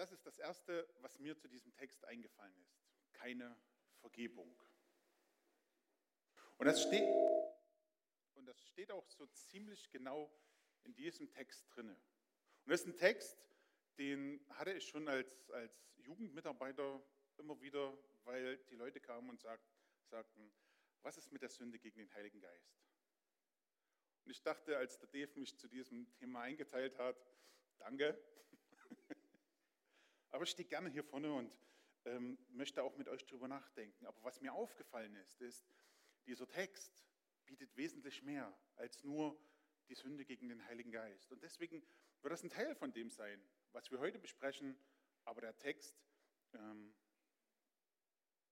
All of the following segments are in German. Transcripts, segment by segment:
Das ist das Erste, was mir zu diesem Text eingefallen ist. Keine Vergebung. Und das steht, und das steht auch so ziemlich genau in diesem Text drinne. Und das ist ein Text, den hatte ich schon als, als Jugendmitarbeiter immer wieder, weil die Leute kamen und sagt, sagten, was ist mit der Sünde gegen den Heiligen Geist? Und ich dachte, als der Dave mich zu diesem Thema eingeteilt hat, danke. Aber ich stehe gerne hier vorne und ähm, möchte auch mit euch drüber nachdenken. Aber was mir aufgefallen ist, ist, dieser Text bietet wesentlich mehr als nur die Sünde gegen den Heiligen Geist. Und deswegen wird das ein Teil von dem sein, was wir heute besprechen. Aber der Text ähm,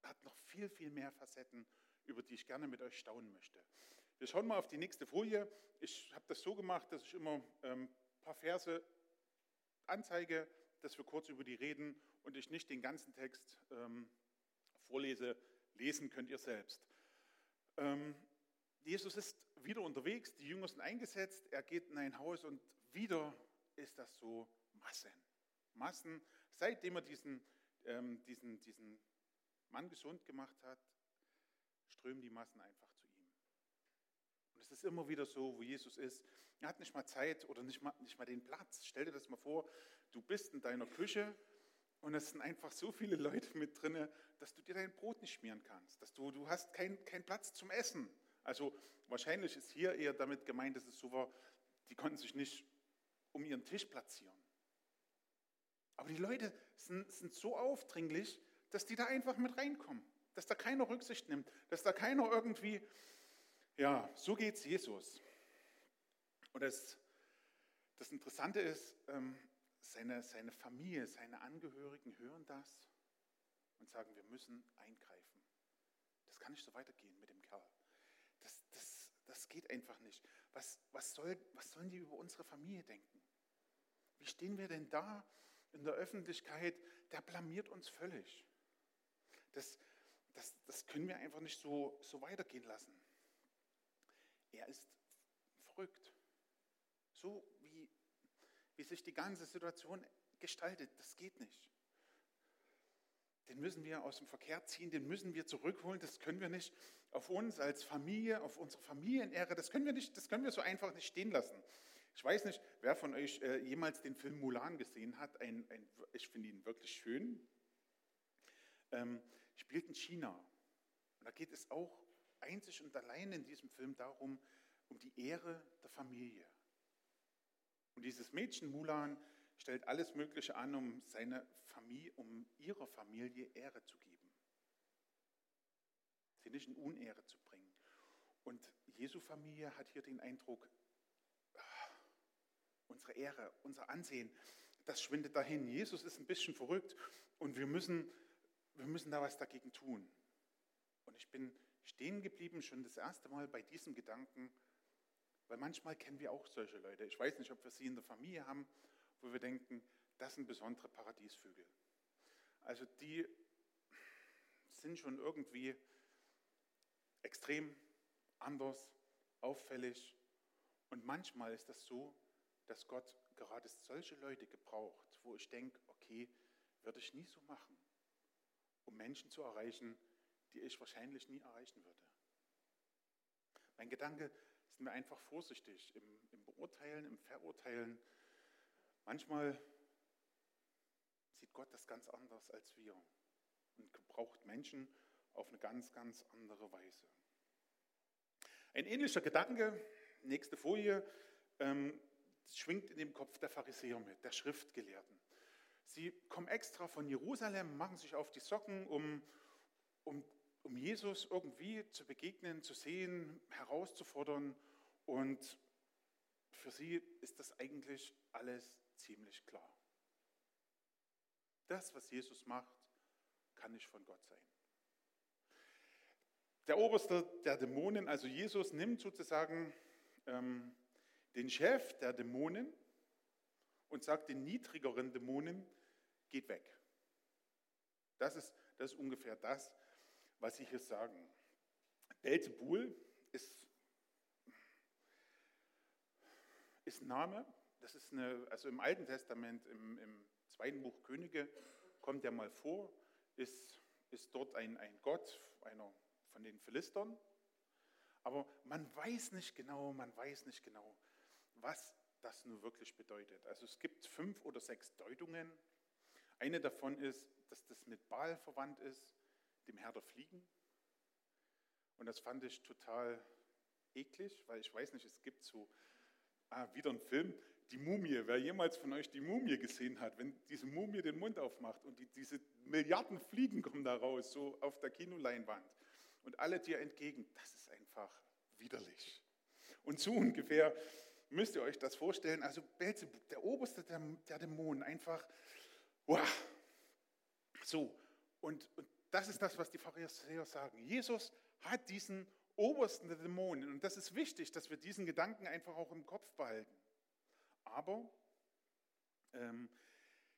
hat noch viel, viel mehr Facetten, über die ich gerne mit euch staunen möchte. Wir schauen mal auf die nächste Folie. Ich habe das so gemacht, dass ich immer ähm, ein paar Verse anzeige, dass wir kurz über die reden und ich nicht den ganzen Text ähm, vorlese. Lesen könnt ihr selbst. Ähm, Jesus ist wieder unterwegs, die Jünger sind eingesetzt, er geht in ein Haus und wieder ist das so Massen. Massen, seitdem er diesen, ähm, diesen, diesen Mann gesund gemacht hat, strömen die Massen einfach zu ihm. Und es ist immer wieder so, wo Jesus ist. Er hat nicht mal Zeit oder nicht mal, nicht mal den Platz. Stell dir das mal vor, du bist in deiner Küche und es sind einfach so viele Leute mit drin, dass du dir dein Brot nicht schmieren kannst. Dass du, du hast keinen kein Platz zum Essen. Also wahrscheinlich ist hier eher damit gemeint, dass es so war, die konnten sich nicht um ihren Tisch platzieren. Aber die Leute sind, sind so aufdringlich, dass die da einfach mit reinkommen. Dass da keiner Rücksicht nimmt. Dass da keiner irgendwie, ja, so geht es Jesus. Und das, das Interessante ist, ähm, seine, seine Familie, seine Angehörigen hören das und sagen, wir müssen eingreifen. Das kann nicht so weitergehen mit dem Kerl. Das, das, das geht einfach nicht. Was, was, soll, was sollen die über unsere Familie denken? Wie stehen wir denn da in der Öffentlichkeit? Der blamiert uns völlig. Das, das, das können wir einfach nicht so, so weitergehen lassen. Er ist verrückt. So wie sich die ganze Situation gestaltet. Das geht nicht. Den müssen wir aus dem Verkehr ziehen, den müssen wir zurückholen. Das können wir nicht auf uns als Familie, auf unsere Familienehre, das können wir nicht, das können wir so einfach nicht stehen lassen. Ich weiß nicht, wer von euch äh, jemals den Film Mulan gesehen hat. Ein, ein, ich finde ihn wirklich schön. Ähm, spielt in China. Und da geht es auch einzig und allein in diesem Film darum, um die Ehre der Familie. Und dieses Mädchen Mulan stellt alles Mögliche an, um, seine Familie, um ihrer Familie Ehre zu geben. Sie nicht in Unehre zu bringen. Und Jesu Familie hat hier den Eindruck, ah, unsere Ehre, unser Ansehen, das schwindet dahin. Jesus ist ein bisschen verrückt und wir müssen, wir müssen da was dagegen tun. Und ich bin stehen geblieben, schon das erste Mal bei diesem Gedanken, weil manchmal kennen wir auch solche Leute. Ich weiß nicht, ob wir sie in der Familie haben, wo wir denken, das sind besondere Paradiesvögel. Also die sind schon irgendwie extrem anders, auffällig. Und manchmal ist das so, dass Gott gerade solche Leute gebraucht, wo ich denke, okay, würde ich nie so machen, um Menschen zu erreichen, die ich wahrscheinlich nie erreichen würde. Mein Gedanke sind wir einfach vorsichtig im, im Beurteilen, im Verurteilen. Manchmal sieht Gott das ganz anders als wir und gebraucht Menschen auf eine ganz, ganz andere Weise. Ein ähnlicher Gedanke, nächste Folie, ähm, schwingt in dem Kopf der Pharisäer mit, der Schriftgelehrten. Sie kommen extra von Jerusalem, machen sich auf die Socken, um, um, um Jesus irgendwie zu begegnen, zu sehen, herauszufordern und für sie ist das eigentlich alles ziemlich klar. Das, was Jesus macht, kann nicht von Gott sein. Der Oberste der Dämonen, also Jesus, nimmt sozusagen ähm, den Chef der Dämonen und sagt den niedrigeren Dämonen, geht weg. Das ist, das ist ungefähr das, was sie hier sagen. Belzebul ist ist Name, das ist eine, also im Alten Testament, im, im zweiten Buch Könige, kommt er mal vor, ist, ist dort ein, ein Gott, einer von den Philistern. Aber man weiß nicht genau, man weiß nicht genau, was das nun wirklich bedeutet. Also es gibt fünf oder sechs Deutungen. Eine davon ist, dass das mit Baal verwandt ist, dem Herr der Fliegen. Und das fand ich total eklig, weil ich weiß nicht, es gibt so ah, wieder einen Film, die Mumie. Wer jemals von euch die Mumie gesehen hat, wenn diese Mumie den Mund aufmacht und die, diese Milliarden Fliegen kommen da raus, so auf der Kinoleinwand und alle dir entgegen, das ist einfach widerlich. Und so ungefähr müsst ihr euch das vorstellen. Also Belzebub, der oberste der, der Dämonen, einfach, wow. So, und, und das ist das, was die Pharisäer sagen. Jesus hat diesen obersten der Dämonen. Und das ist wichtig, dass wir diesen Gedanken einfach auch im Kopf behalten. Aber ähm,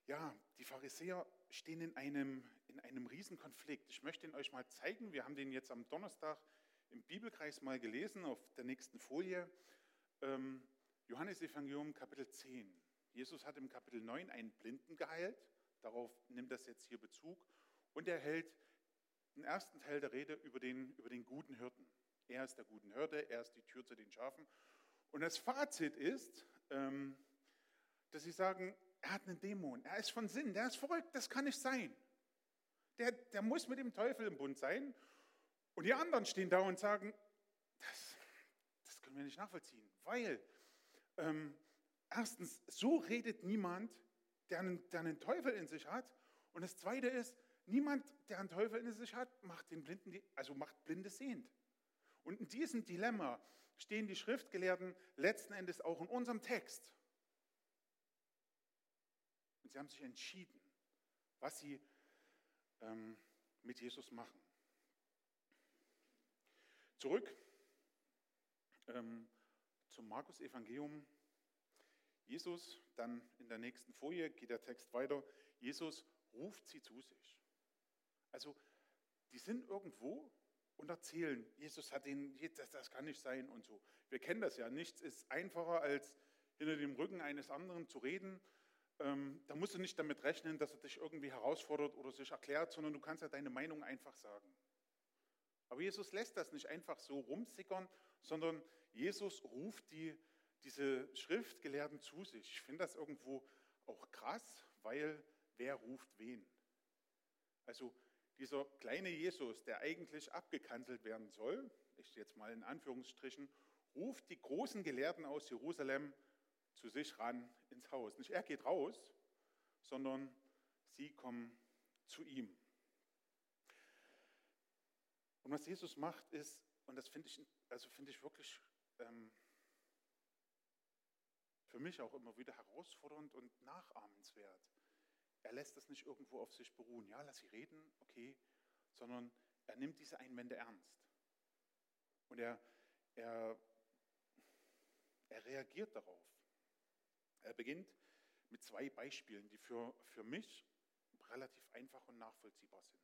ja, die Pharisäer stehen in einem, in einem Riesenkonflikt. Ich möchte ihn euch mal zeigen. Wir haben den jetzt am Donnerstag im Bibelkreis mal gelesen, auf der nächsten Folie. Ähm, Johannes Evangelium Kapitel 10. Jesus hat im Kapitel 9 einen Blinden geheilt. Darauf nimmt das jetzt hier Bezug. Und er hält den ersten Teil der Rede über den, über den guten Hirten. Er ist der guten Hirte, er ist die Tür zu den Schafen. Und das Fazit ist, ähm, dass sie sagen, er hat einen Dämon, er ist von Sinn, der ist verrückt, das kann nicht sein. Der, der muss mit dem Teufel im Bund sein. Und die anderen stehen da und sagen, das, das können wir nicht nachvollziehen, weil ähm, erstens, so redet niemand, der einen, der einen Teufel in sich hat. Und das Zweite ist, niemand, der einen Teufel in sich hat, macht den Blinden, also macht Blinde sehend. Und in diesem Dilemma stehen die Schriftgelehrten letzten Endes auch in unserem Text. Und sie haben sich entschieden, was sie ähm, mit Jesus machen. Zurück ähm, zum Markus-Evangelium. Jesus, dann in der nächsten Folie geht der Text weiter. Jesus ruft sie zu sich. Also, die sind irgendwo und erzählen, Jesus hat ihn, das, das kann nicht sein und so. Wir kennen das ja. Nichts ist einfacher, als hinter dem Rücken eines anderen zu reden. Ähm, da musst du nicht damit rechnen, dass er dich irgendwie herausfordert oder sich erklärt, sondern du kannst ja deine Meinung einfach sagen. Aber Jesus lässt das nicht einfach so rumsickern, sondern Jesus ruft die, diese Schriftgelehrten zu sich. Ich finde das irgendwo auch krass, weil wer ruft wen? Also dieser kleine Jesus, der eigentlich abgekanzelt werden soll, ich jetzt mal in Anführungsstrichen, ruft die großen Gelehrten aus Jerusalem zu sich ran ins Haus. Nicht er geht raus, sondern sie kommen zu ihm. Und was Jesus macht, ist, und das finde ich, also finde ich wirklich ähm, für mich auch immer wieder herausfordernd und nachahmenswert. Er lässt das nicht irgendwo auf sich beruhen. Ja, lass sie reden, okay, sondern er nimmt diese Einwände ernst. Und er, er, er reagiert darauf. Er beginnt mit zwei Beispielen, die für, für mich relativ einfach und nachvollziehbar sind.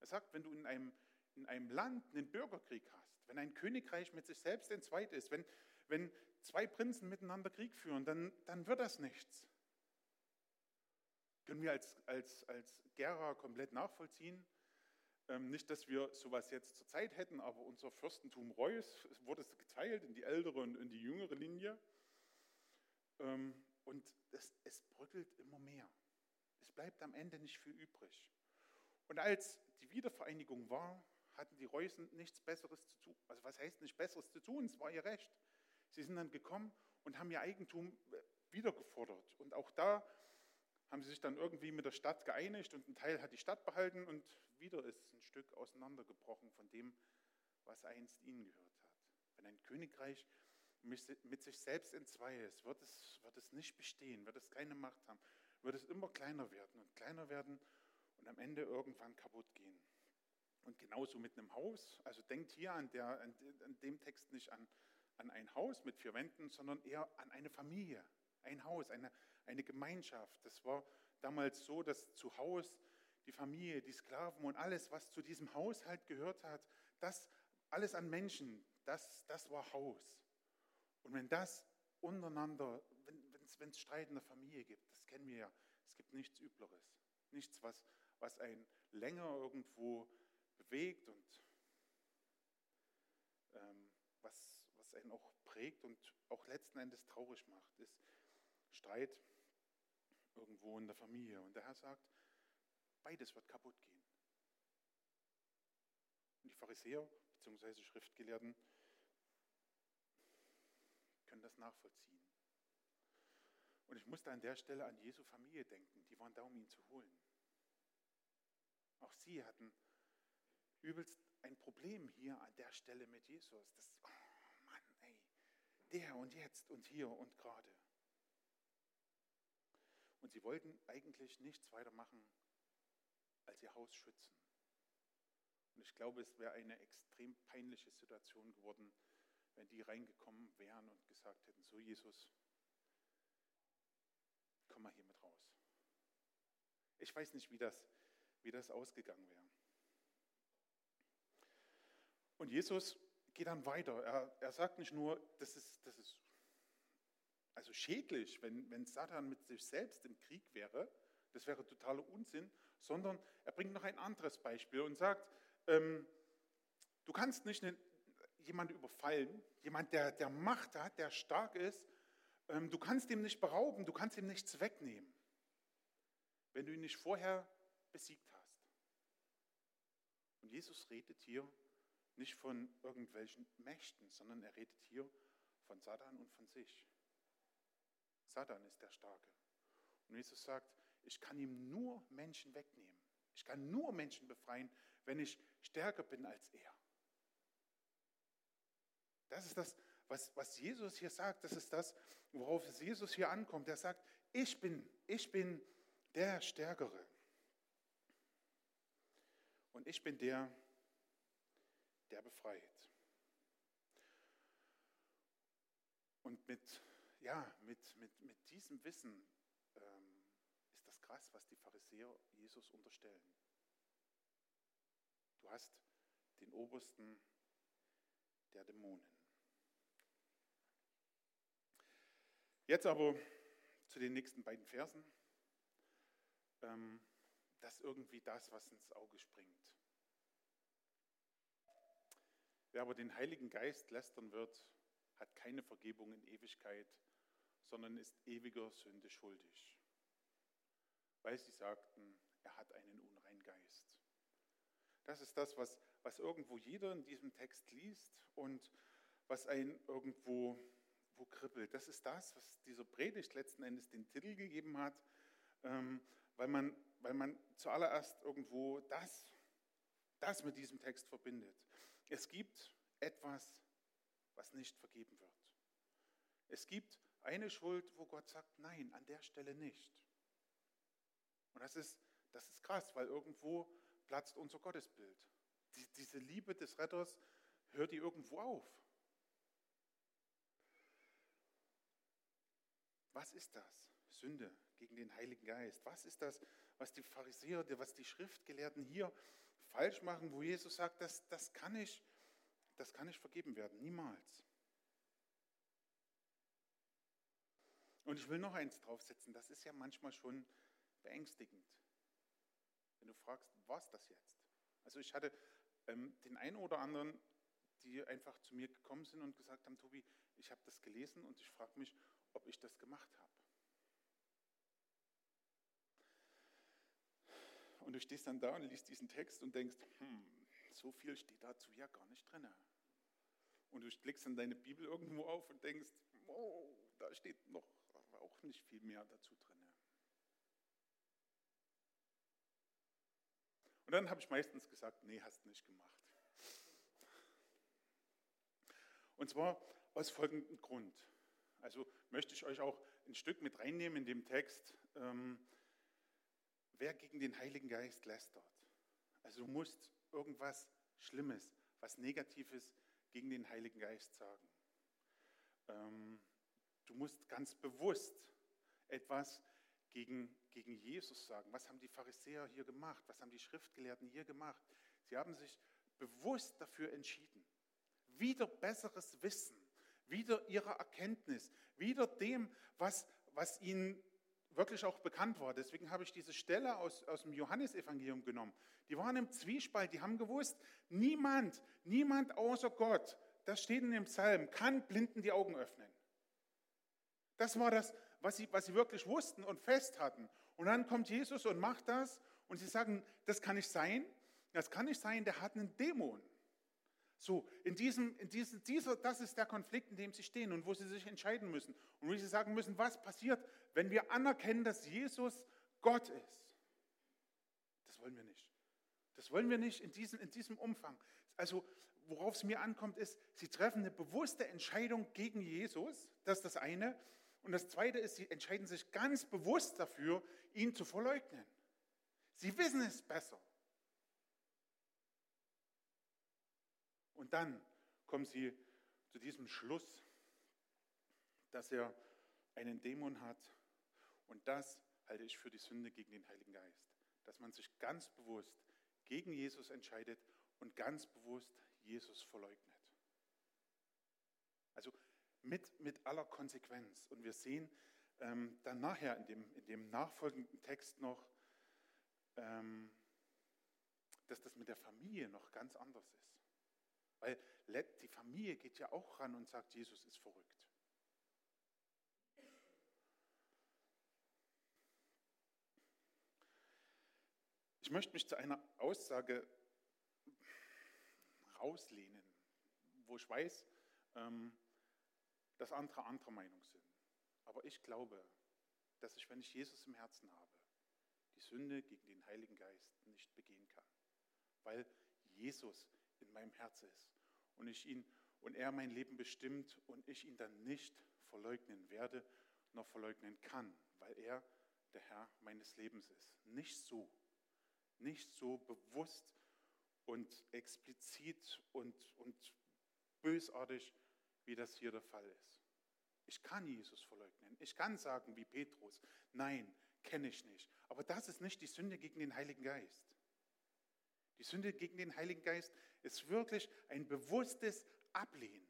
Er sagt, wenn du in einem, in einem Land einen Bürgerkrieg hast, wenn ein Königreich mit sich selbst entzweit ist, wenn, wenn zwei Prinzen miteinander Krieg führen, dann, dann wird das nichts. Können wir als, als, als Gera komplett nachvollziehen. Ähm, nicht, dass wir sowas jetzt zur Zeit hätten, aber unser Fürstentum Reuß wurde geteilt in die ältere und in die jüngere Linie. Ähm, und es, es bröckelt immer mehr. Es bleibt am Ende nicht viel übrig. Und als die Wiedervereinigung war, hatten die Reußen nichts Besseres zu tun. Also was heißt nicht Besseres zu tun? Es war ihr Recht. Sie sind dann gekommen und haben ihr Eigentum äh, wiedergefordert. Und auch da haben sie sich dann irgendwie mit der Stadt geeinigt und ein Teil hat die Stadt behalten und wieder ist ein Stück auseinandergebrochen von dem, was einst ihnen gehört hat. Wenn ein Königreich mit sich selbst entzwei ist, wird es, wird es nicht bestehen, wird es keine Macht haben, wird es immer kleiner werden und kleiner werden und am Ende irgendwann kaputt gehen. Und genauso mit einem Haus, also denkt hier an, der, an dem Text nicht an, an ein Haus mit vier Wänden, sondern eher an eine Familie, ein Haus, eine, eine Gemeinschaft. Das war damals so, dass zu Haus die Familie, die Sklaven und alles, was zu diesem Haushalt gehört hat, das alles an Menschen, das, das war Haus. Und wenn das untereinander, wenn es Streit in der Familie gibt, das kennen wir ja, es gibt nichts Übleres. Nichts, was, was einen länger irgendwo bewegt und ähm, was, was einen auch prägt und auch letzten Endes traurig macht, ist Streit irgendwo in der Familie. Und der Herr sagt, beides wird kaputt gehen. Und die Pharisäer bzw. Schriftgelehrten können das nachvollziehen. Und ich musste an der Stelle an Jesu Familie denken. Die waren da, um ihn zu holen. Auch sie hatten übelst ein Problem hier an der Stelle mit Jesus. Das, oh Mann, ey, der und jetzt und hier und gerade. Und sie wollten eigentlich nichts weiter machen, als ihr Haus schützen. Und ich glaube, es wäre eine extrem peinliche Situation geworden, wenn die reingekommen wären und gesagt hätten, so Jesus, komm mal hier mit raus. Ich weiß nicht, wie das, wie das ausgegangen wäre. Und Jesus geht dann weiter. Er, er sagt nicht nur, das ist, das ist also schädlich, wenn, wenn Satan mit sich selbst im Krieg wäre, das wäre totaler Unsinn, sondern er bringt noch ein anderes Beispiel und sagt, ähm, du kannst nicht jemanden überfallen, jemand, der, der Macht hat, der stark ist, ähm, du kannst ihm nicht berauben, du kannst ihm nichts wegnehmen, wenn du ihn nicht vorher besiegt hast. Und Jesus redet hier nicht von irgendwelchen Mächten, sondern er redet hier von Satan und von sich. Satan ist der Starke. Und Jesus sagt, ich kann ihm nur Menschen wegnehmen. Ich kann nur Menschen befreien, wenn ich stärker bin als er. Das ist das, was, was Jesus hier sagt. Das ist das, worauf es Jesus hier ankommt. Er sagt, ich bin, ich bin der Stärkere. Und ich bin der, der befreit. Und mit, ja, mit, mit, mit diesem Wissen ähm, ist das krass, was die Pharisäer Jesus unterstellen. Du hast den Obersten der Dämonen. Jetzt aber zu den nächsten beiden Versen. Ähm, das ist irgendwie das, was ins Auge springt. Wer aber den Heiligen Geist lästern wird, hat keine Vergebung in Ewigkeit, sondern ist ewiger Sünde schuldig, weil sie sagten, er hat einen unreinen Geist. Das ist das, was, was irgendwo jeder in diesem Text liest und was einen irgendwo wo kribbelt. Das ist das, was dieser Predigt letzten Endes den Titel gegeben hat, ähm, weil, man, weil man zuallererst irgendwo das, das mit diesem Text verbindet. Es gibt etwas, was nicht vergeben wird. Es gibt eine Schuld, wo Gott sagt, nein, an der Stelle nicht. Und das ist, das ist krass, weil irgendwo platzt unser Gottesbild. Die, diese Liebe des Retters hört die irgendwo auf. Was ist das? Sünde gegen den Heiligen Geist. Was ist das, was die Pharisäer, was die Schriftgelehrten hier falsch machen, wo Jesus sagt, das, das, kann, nicht, das kann nicht vergeben werden, niemals. Und ich will noch eins draufsetzen, das ist ja manchmal schon beängstigend, wenn du fragst, was das jetzt? Also ich hatte ähm, den einen oder anderen, die einfach zu mir gekommen sind und gesagt haben, Tobi, ich habe das gelesen und ich frage mich, ob ich das gemacht habe. Und du stehst dann da und liest diesen Text und denkst, hm, so viel steht dazu ja gar nicht drin. Und du klickst dann deine Bibel irgendwo auf und denkst, oh, da steht noch auch nicht viel mehr dazu drin. Und dann habe ich meistens gesagt, nee, hast nicht gemacht. Und zwar aus folgendem Grund. Also möchte ich euch auch ein Stück mit reinnehmen in dem Text, ähm, wer gegen den Heiligen Geist lästert. Also du musst irgendwas Schlimmes, was Negatives gegen den Heiligen Geist sagen. Ähm, du musst ganz bewusst etwas gegen, gegen Jesus sagen. Was haben die Pharisäer hier gemacht? Was haben die Schriftgelehrten hier gemacht? Sie haben sich bewusst dafür entschieden. Wieder besseres Wissen wieder ihrer Erkenntnis, wieder dem, was, was ihnen wirklich auch bekannt war. Deswegen habe ich diese Stelle aus, aus dem Johannesevangelium genommen. Die waren im Zwiespalt, die haben gewusst, niemand, niemand außer Gott, das steht in dem Psalm, kann Blinden die Augen öffnen. Das war das, was sie, was sie wirklich wussten und fest hatten. Und dann kommt Jesus und macht das und sie sagen, das kann nicht sein, das kann nicht sein, der hat einen Dämon. So, in diesem, in diesem, dieser, das ist der Konflikt, in dem sie stehen und wo sie sich entscheiden müssen. Und wo sie sagen müssen, was passiert, wenn wir anerkennen, dass Jesus Gott ist. Das wollen wir nicht. Das wollen wir nicht in diesem, in diesem Umfang. Also, worauf es mir ankommt, ist, sie treffen eine bewusste Entscheidung gegen Jesus. Das ist das eine. Und das zweite ist, sie entscheiden sich ganz bewusst dafür, ihn zu verleugnen. Sie wissen es besser. Und dann kommen sie zu diesem Schluss, dass er einen Dämon hat. Und das halte ich für die Sünde gegen den Heiligen Geist. Dass man sich ganz bewusst gegen Jesus entscheidet und ganz bewusst Jesus verleugnet. Also mit, mit aller Konsequenz. Und wir sehen ähm, dann nachher in dem, in dem nachfolgenden Text noch, ähm, dass das mit der Familie noch ganz anders ist. Weil die Familie geht ja auch ran und sagt, Jesus ist verrückt. Ich möchte mich zu einer Aussage rauslehnen, wo ich weiß, ähm, dass andere anderer Meinung sind. Aber ich glaube, dass ich, wenn ich Jesus im Herzen habe, die Sünde gegen den Heiligen Geist nicht begehen kann. Weil Jesus in meinem Herz ist und ich ihn und er mein Leben bestimmt und ich ihn dann nicht verleugnen werde, noch verleugnen kann, weil er der Herr meines Lebens ist. Nicht so, nicht so bewusst und explizit und, und bösartig, wie das hier der Fall ist. Ich kann Jesus verleugnen. Ich kann sagen wie Petrus, nein, kenne ich nicht. Aber das ist nicht die Sünde gegen den Heiligen Geist. Die Sünde gegen den Heiligen Geist ist wirklich ein bewusstes Ablehnen.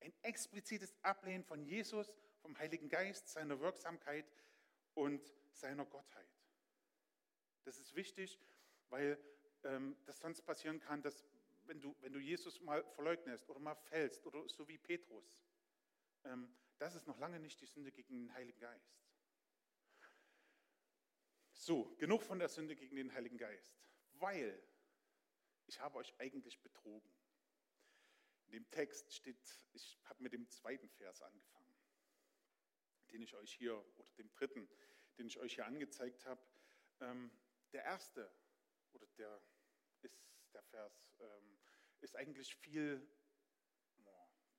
Ein explizites Ablehnen von Jesus, vom Heiligen Geist, seiner Wirksamkeit und seiner Gottheit. Das ist wichtig, weil ähm, das sonst passieren kann, dass wenn du, wenn du Jesus mal verleugnest oder mal fällst oder so wie Petrus, ähm, das ist noch lange nicht die Sünde gegen den Heiligen Geist. So, genug von der Sünde gegen den Heiligen Geist weil ich habe euch eigentlich betrogen. In dem Text steht, ich habe mit dem zweiten Vers angefangen, den ich euch hier, oder dem dritten, den ich euch hier angezeigt habe. Ähm, der erste, oder der ist Vers, ähm, ist eigentlich viel,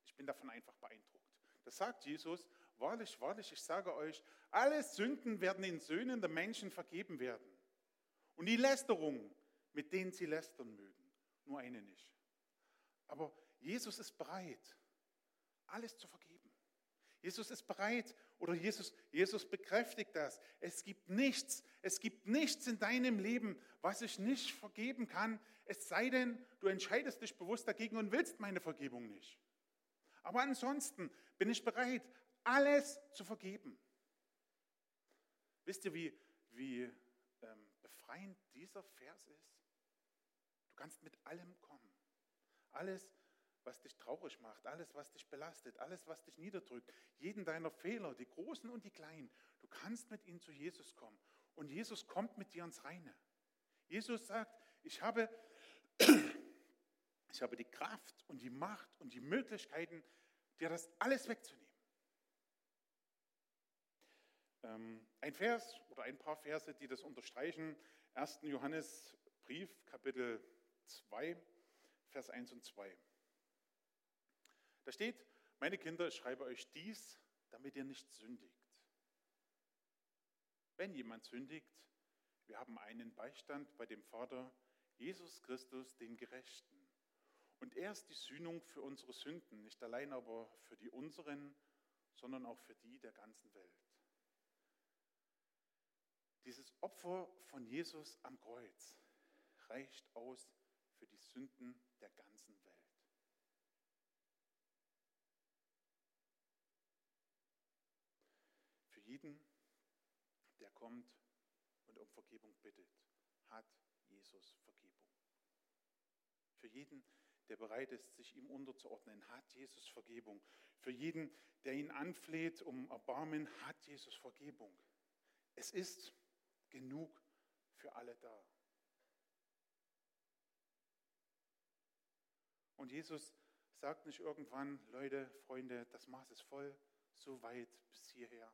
ich bin davon einfach beeindruckt. Das sagt Jesus, wahrlich, wahrlich, ich sage euch, alle Sünden werden den Söhnen der Menschen vergeben werden. Und die Lästerung, mit denen sie lästern mögen. Nur eine nicht. Aber Jesus ist bereit, alles zu vergeben. Jesus ist bereit oder Jesus, Jesus bekräftigt das. Es gibt nichts, es gibt nichts in deinem Leben, was ich nicht vergeben kann, es sei denn, du entscheidest dich bewusst dagegen und willst meine Vergebung nicht. Aber ansonsten bin ich bereit, alles zu vergeben. Wisst ihr, wie, wie ähm, befreiend dieser Vers ist? kannst mit allem kommen. Alles, was dich traurig macht, alles, was dich belastet, alles, was dich niederdrückt, jeden deiner Fehler, die großen und die kleinen, du kannst mit ihnen zu Jesus kommen. Und Jesus kommt mit dir ins Reine. Jesus sagt, ich habe, ich habe die Kraft und die Macht und die Möglichkeiten, dir das alles wegzunehmen. Ähm, ein Vers oder ein paar Verse, die das unterstreichen. 1. Johannesbrief, Kapitel 2, Vers 1 und 2. Da steht, meine Kinder, ich schreibe euch dies, damit ihr nicht sündigt. Wenn jemand sündigt, wir haben einen Beistand bei dem Vater, Jesus Christus, dem Gerechten. Und er ist die Sühnung für unsere Sünden, nicht allein aber für die unseren, sondern auch für die der ganzen Welt. Dieses Opfer von Jesus am Kreuz reicht aus für die Sünden der ganzen Welt. Kommt und um Vergebung bittet, hat Jesus Vergebung. Für jeden, der bereit ist, sich ihm unterzuordnen, hat Jesus Vergebung. Für jeden, der ihn anfleht um Erbarmen, hat Jesus Vergebung. Es ist genug für alle da. Und Jesus sagt nicht irgendwann, Leute, Freunde, das Maß ist voll, so weit bis hierher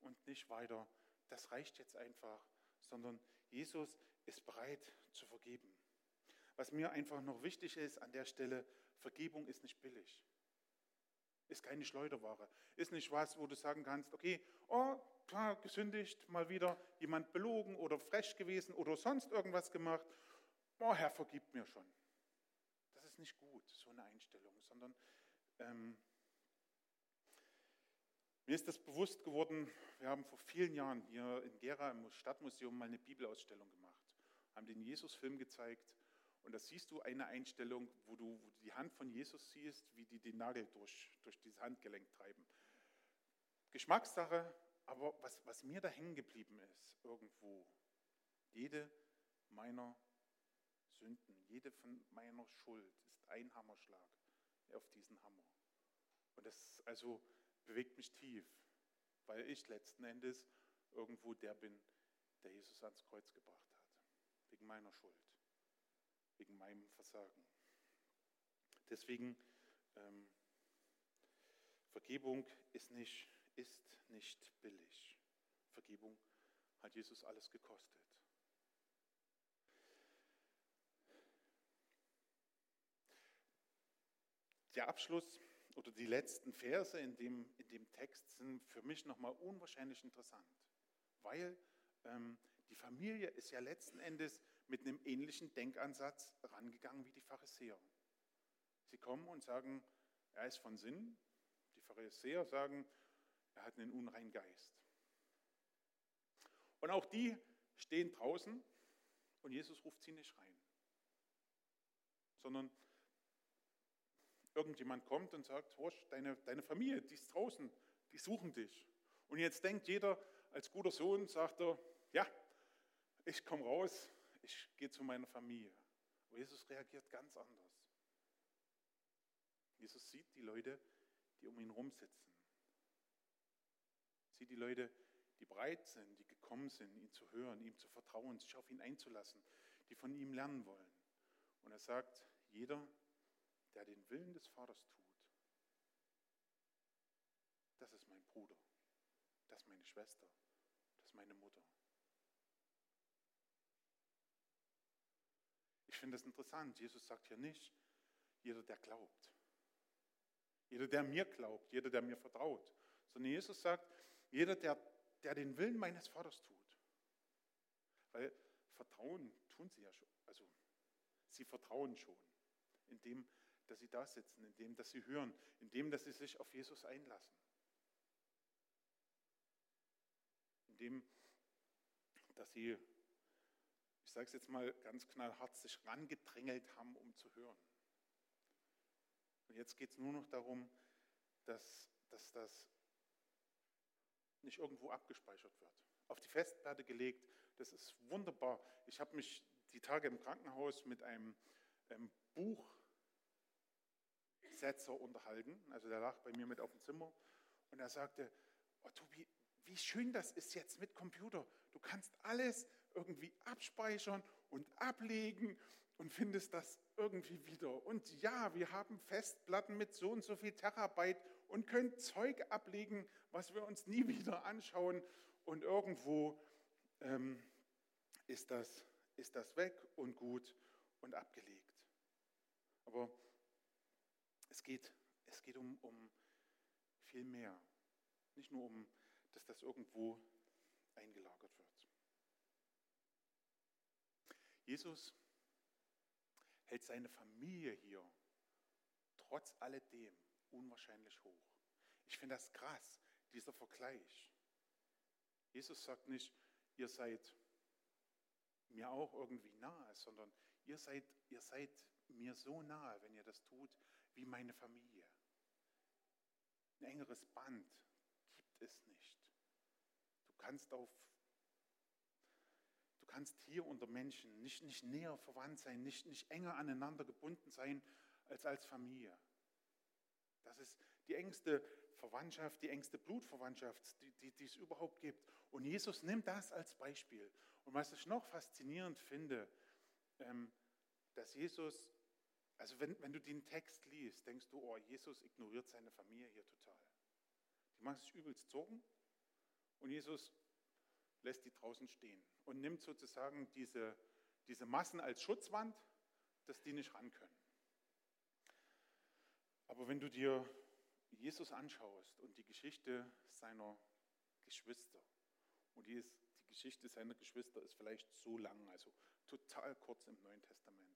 und nicht weiter. Das reicht jetzt einfach, sondern Jesus ist bereit zu vergeben. Was mir einfach noch wichtig ist an der Stelle, Vergebung ist nicht billig. Ist keine Schleuderware. Ist nicht was, wo du sagen kannst, okay, oh, klar, gesündigt, mal wieder jemand belogen oder frech gewesen oder sonst irgendwas gemacht. Oh, Herr, vergib mir schon. Das ist nicht gut, so eine Einstellung, sondern ähm, mir ist das bewusst geworden, wir haben vor vielen Jahren hier in Gera im Stadtmuseum mal eine Bibelausstellung gemacht, haben den Jesus-Film gezeigt und da siehst du eine Einstellung, wo du, wo du die Hand von Jesus siehst, wie die den Nagel durch, durch dieses Handgelenk treiben. Geschmackssache, aber was, was mir da hängen geblieben ist, irgendwo, jede meiner Sünden, jede von meiner Schuld ist ein Hammerschlag auf diesen Hammer. Und das also bewegt mich tief, weil ich letzten Endes irgendwo der bin, der Jesus ans Kreuz gebracht hat, wegen meiner Schuld wegen meinem Versagen. Deswegen, ähm, Vergebung ist nicht, ist nicht billig. Vergebung hat Jesus alles gekostet. Der Abschluss oder die letzten Verse in dem, in dem Text sind für mich nochmal unwahrscheinlich interessant, weil ähm, die Familie ist ja letzten Endes mit einem ähnlichen Denkansatz rangegangen wie die Pharisäer. Sie kommen und sagen, er ist von Sinn. Die Pharisäer sagen, er hat einen unreinen Geist. Und auch die stehen draußen und Jesus ruft sie nicht rein, sondern irgendjemand kommt und sagt, Horsch, deine, deine Familie, die ist draußen, die suchen dich. Und jetzt denkt jeder, als guter Sohn sagt er, ja, ich komme raus, ich gehe zu meiner Familie. Aber Jesus reagiert ganz anders. Jesus sieht die Leute, die um ihn herum sitzen. Sieht die Leute, die bereit sind, die gekommen sind, ihn zu hören, ihm zu vertrauen, sich auf ihn einzulassen, die von ihm lernen wollen. Und er sagt, jeder, der den Willen des Vaters tut, das ist mein Bruder, das ist meine Schwester, das ist meine Mutter. Ich finde das interessant. Jesus sagt hier nicht, jeder, der glaubt. Jeder, der mir glaubt, jeder, der mir vertraut. Sondern Jesus sagt, jeder, der, der den Willen meines Vaters tut. Weil Vertrauen tun sie ja schon. Also sie vertrauen schon, indem, dass sie da sitzen, indem, dass sie hören, indem, dass sie sich auf Jesus einlassen. Indem, dass sie ich sage es jetzt mal ganz knallhart, sich rangedrängelt haben, um zu hören. Und jetzt geht es nur noch darum, dass, dass das nicht irgendwo abgespeichert wird. Auf die Festplatte gelegt, das ist wunderbar. Ich habe mich die Tage im Krankenhaus mit einem, einem Buchsetzer unterhalten. Also der lag bei mir mit auf dem Zimmer und er sagte, oh Tobi, wie schön das ist jetzt mit Computer. Du kannst alles irgendwie abspeichern und ablegen und findest das irgendwie wieder. Und ja, wir haben Festplatten mit so und so viel Terabyte und können Zeug ablegen, was wir uns nie wieder anschauen. Und irgendwo ähm, ist, das, ist das weg und gut und abgelegt. Aber es geht, es geht um, um viel mehr. Nicht nur um, dass das irgendwo eingelagert wird. Jesus hält seine Familie hier trotz alledem unwahrscheinlich hoch. Ich finde das krass, dieser Vergleich. Jesus sagt nicht, ihr seid mir auch irgendwie nahe, sondern ihr seid, ihr seid mir so nahe, wenn ihr das tut, wie meine Familie. Ein engeres Band gibt es nicht. Du kannst auf kannst hier unter Menschen nicht, nicht näher verwandt sein, nicht, nicht enger aneinander gebunden sein als als Familie. Das ist die engste Verwandtschaft, die engste Blutverwandtschaft, die, die, die es überhaupt gibt. Und Jesus nimmt das als Beispiel. Und was ich noch faszinierend finde, ähm, dass Jesus, also wenn, wenn du den Text liest, denkst du, oh, Jesus ignoriert seine Familie hier total. Die machen sich übelst Sorgen und Jesus lässt die draußen stehen und nimmt sozusagen diese, diese Massen als Schutzwand, dass die nicht ran können. Aber wenn du dir Jesus anschaust und die Geschichte seiner Geschwister, und die, ist, die Geschichte seiner Geschwister ist vielleicht so lang, also total kurz im Neuen Testament.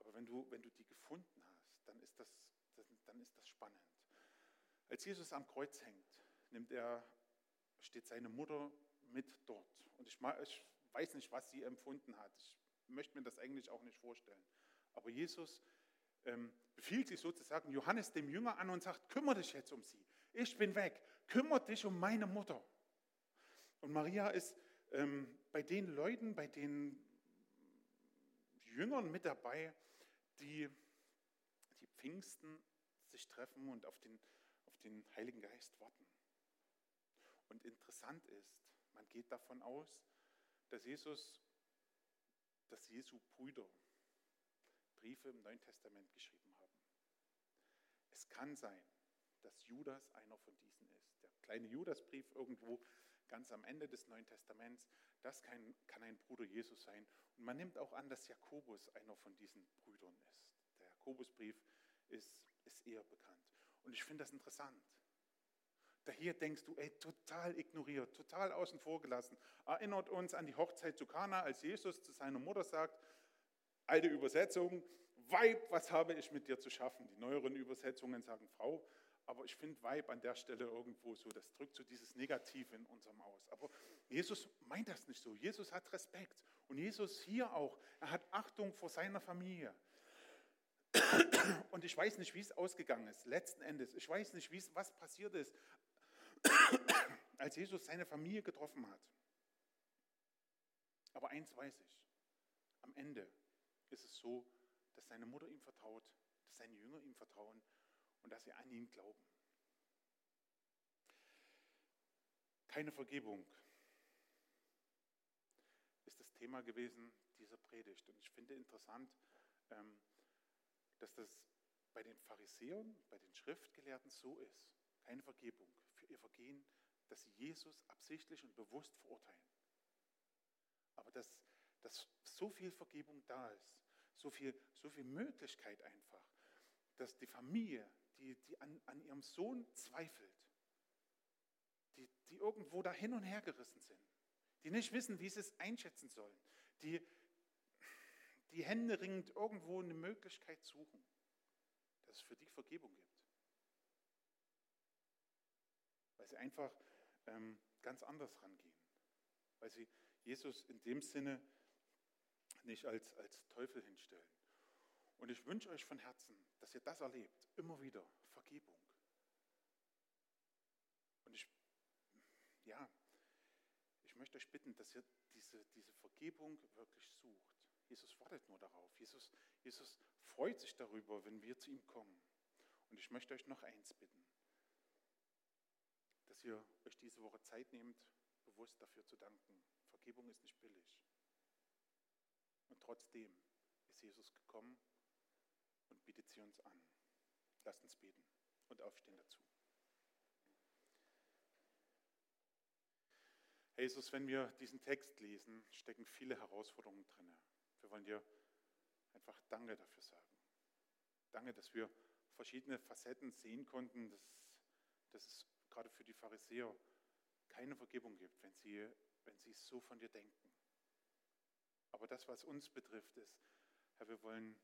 Aber wenn du, wenn du die gefunden hast, dann ist, das, dann ist das spannend. Als Jesus am Kreuz hängt, nimmt er, steht seine Mutter mit dort. Und ich, ich weiß nicht, was sie empfunden hat. Ich möchte mir das eigentlich auch nicht vorstellen. Aber Jesus ähm, befiehlt sich sozusagen Johannes dem Jünger an und sagt, kümmere dich jetzt um sie. Ich bin weg. Kümmere dich um meine Mutter. Und Maria ist ähm, bei den Leuten, bei den Jüngern mit dabei, die, die Pfingsten sich treffen und auf den, auf den Heiligen Geist warten. Und interessant ist, man geht davon aus, dass Jesus, dass Jesu Brüder Briefe im Neuen Testament geschrieben haben. Es kann sein, dass Judas einer von diesen ist. Der kleine Judasbrief irgendwo ganz am Ende des Neuen Testaments, das kann, kann ein Bruder Jesus sein. Und man nimmt auch an, dass Jakobus einer von diesen Brüdern ist. Der Jakobusbrief ist, ist eher bekannt. Und ich finde das interessant. Daher denkst du, ey, total ignoriert, total außen vor gelassen. Erinnert uns an die Hochzeit zu Kana, als Jesus zu seiner Mutter sagt, alte Übersetzung, Weib, was habe ich mit dir zu schaffen? Die neueren Übersetzungen sagen Frau, aber ich finde Weib an der Stelle irgendwo so, das drückt so dieses Negative in unserem aus. Aber Jesus meint das nicht so. Jesus hat Respekt. Und Jesus hier auch, er hat Achtung vor seiner Familie. Und ich weiß nicht, wie es ausgegangen ist, letzten Endes. Ich weiß nicht, was passiert ist, als Jesus seine Familie getroffen hat. Aber eins weiß ich, am Ende ist es so, dass seine Mutter ihm vertraut, dass seine Jünger ihm vertrauen und dass sie an ihn glauben. Keine Vergebung ist das Thema gewesen dieser Predigt. Und ich finde interessant, ähm, dass das bei den Pharisäern, bei den Schriftgelehrten so ist. Keine Vergebung für ihr Vergehen, dass sie Jesus absichtlich und bewusst verurteilen. Aber dass, dass so viel Vergebung da ist, so viel, so viel Möglichkeit einfach, dass die Familie, die, die an, an ihrem Sohn zweifelt, die, die irgendwo da hin und her gerissen sind, die nicht wissen, wie sie es einschätzen sollen, die, die händeringend irgendwo eine Möglichkeit suchen, dass es für die Vergebung gibt. Weil sie einfach ähm, ganz anders rangehen. Weil sie Jesus in dem Sinne nicht als, als Teufel hinstellen. Und ich wünsche euch von Herzen, dass ihr das erlebt, immer wieder, Vergebung. Und ich, ja, ich möchte euch bitten, dass ihr diese, diese Vergebung wirklich sucht. Jesus wartet nur darauf. Jesus, Jesus freut sich darüber, wenn wir zu ihm kommen. Und ich möchte euch noch eins bitten, dass ihr euch diese Woche Zeit nehmt, bewusst dafür zu danken. Vergebung ist nicht billig. Und trotzdem ist Jesus gekommen und bietet sie uns an. Lasst uns beten und aufstehen dazu. Herr Jesus, wenn wir diesen Text lesen, stecken viele Herausforderungen drin. Wir wollen dir einfach Danke dafür sagen. Danke, dass wir verschiedene Facetten sehen konnten, dass, dass es gerade für die Pharisäer keine Vergebung gibt, wenn sie, wenn sie so von dir denken. Aber das, was uns betrifft, ist, Herr, wir wollen,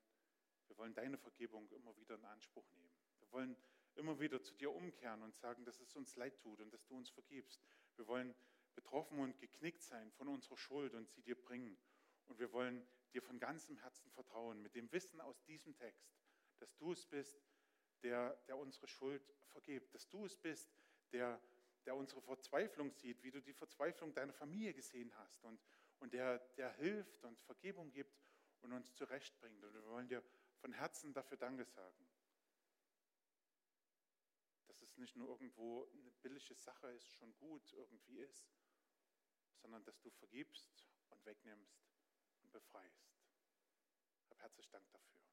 wir wollen deine Vergebung immer wieder in Anspruch nehmen. Wir wollen immer wieder zu dir umkehren und sagen, dass es uns leid tut und dass du uns vergibst. Wir wollen betroffen und geknickt sein von unserer Schuld und sie dir bringen. Und wir wollen dir von ganzem Herzen vertrauen, mit dem Wissen aus diesem Text, dass du es bist, der, der unsere Schuld vergibt, dass du es bist, der, der unsere Verzweiflung sieht, wie du die Verzweiflung deiner Familie gesehen hast und, und der, der hilft und Vergebung gibt und uns zurechtbringt. Und wir wollen dir von Herzen dafür Danke sagen. Dass es nicht nur irgendwo eine billige Sache ist, schon gut irgendwie ist, sondern dass du vergibst und wegnimmst und befreist. Hab herzlich Dank dafür.